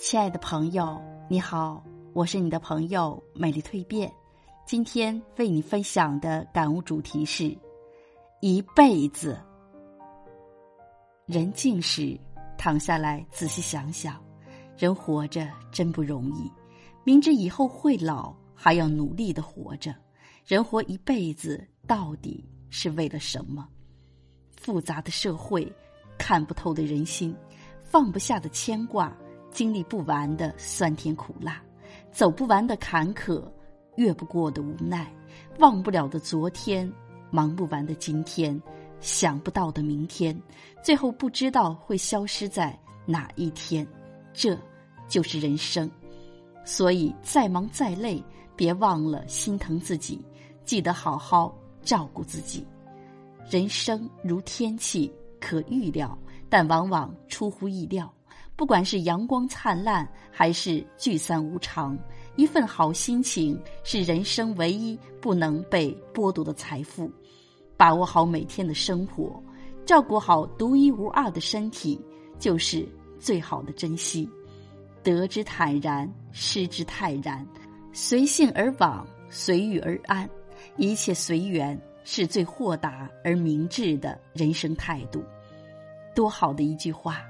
亲爱的朋友，你好，我是你的朋友美丽蜕变。今天为你分享的感悟主题是：一辈子。人静时，躺下来仔细想想，人活着真不容易。明知以后会老，还要努力的活着。人活一辈子，到底是为了什么？复杂的社会，看不透的人心，放不下的牵挂。经历不完的酸甜苦辣，走不完的坎坷，越不过的无奈，忘不了的昨天，忙不完的今天，想不到的明天，最后不知道会消失在哪一天，这就是人生。所以再忙再累，别忘了心疼自己，记得好好照顾自己。人生如天气，可预料，但往往出乎意料。不管是阳光灿烂，还是聚散无常，一份好心情是人生唯一不能被剥夺的财富。把握好每天的生活，照顾好独一无二的身体，就是最好的珍惜。得之坦然，失之泰然，随性而往，随遇而安，一切随缘，是最豁达而明智的人生态度。多好的一句话！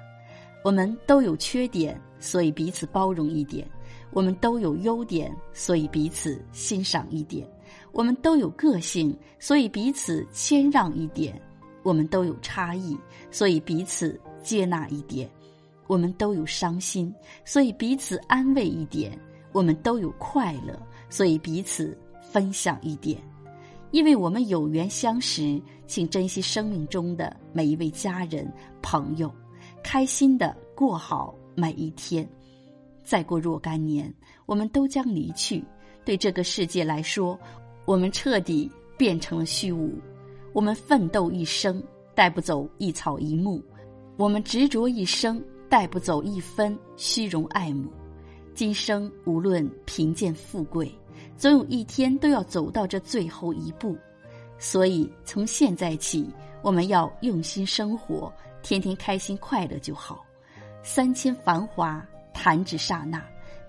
我们都有缺点，所以彼此包容一点；我们都有优点，所以彼此欣赏一点；我们都有个性，所以彼此谦让一点；我们都有差异，所以彼此接纳一点；我们都有伤心，所以彼此安慰一点；我们都有快乐，所以彼此分享一点。因为我们有缘相识，请珍惜生命中的每一位家人、朋友。开心的过好每一天，再过若干年，我们都将离去。对这个世界来说，我们彻底变成了虚无。我们奋斗一生，带不走一草一木；我们执着一生，带不走一分虚荣爱慕。今生无论贫贱富贵，总有一天都要走到这最后一步。所以，从现在起，我们要用心生活。天天开心快乐就好，三千繁华弹指刹那，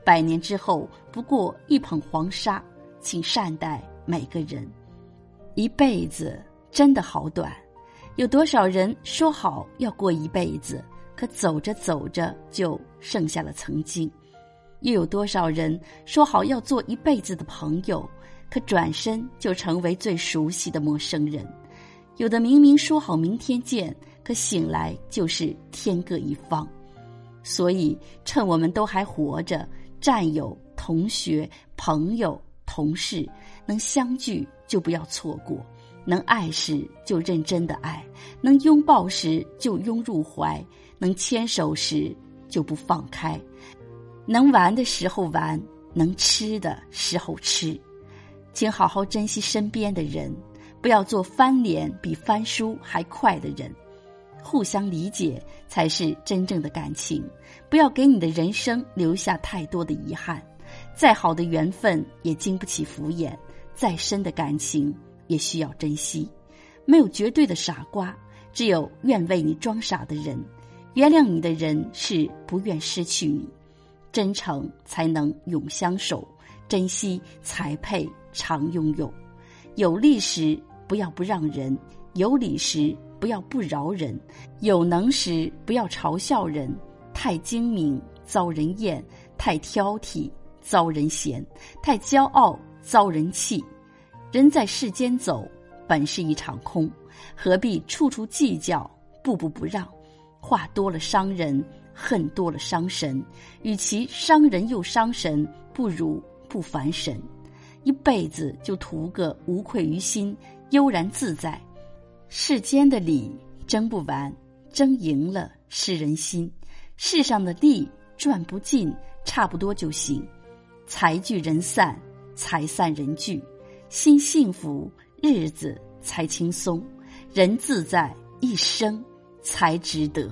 百年之后不过一捧黄沙，请善待每个人。一辈子真的好短，有多少人说好要过一辈子，可走着走着就剩下了曾经；又有多少人说好要做一辈子的朋友，可转身就成为最熟悉的陌生人。有的明明说好明天见。可醒来就是天各一方，所以趁我们都还活着，战友、同学、朋友、同事能相聚就不要错过，能爱时就认真的爱，能拥抱时就拥入怀，能牵手时就不放开，能玩的时候玩，能吃的时候吃，请好好珍惜身边的人，不要做翻脸比翻书还快的人。互相理解才是真正的感情，不要给你的人生留下太多的遗憾。再好的缘分也经不起敷衍，再深的感情也需要珍惜。没有绝对的傻瓜，只有愿为你装傻的人。原谅你的人是不愿失去你，真诚才能永相守，珍惜才配常拥有。有利时不要不让人，有理时。不要不饶人，有能时不要嘲笑人，太精明遭人厌，太挑剔遭人嫌，太骄傲遭人气。人在世间走，本是一场空，何必处处计较，步步不让？话多了伤人，恨多了伤神。与其伤人又伤神，不如不烦神。一辈子就图个无愧于心，悠然自在。世间的理争不完，争赢了是人心；世上的利赚不尽，差不多就行。财聚人散，财散人聚，心幸福，日子才轻松，人自在，一生才值得。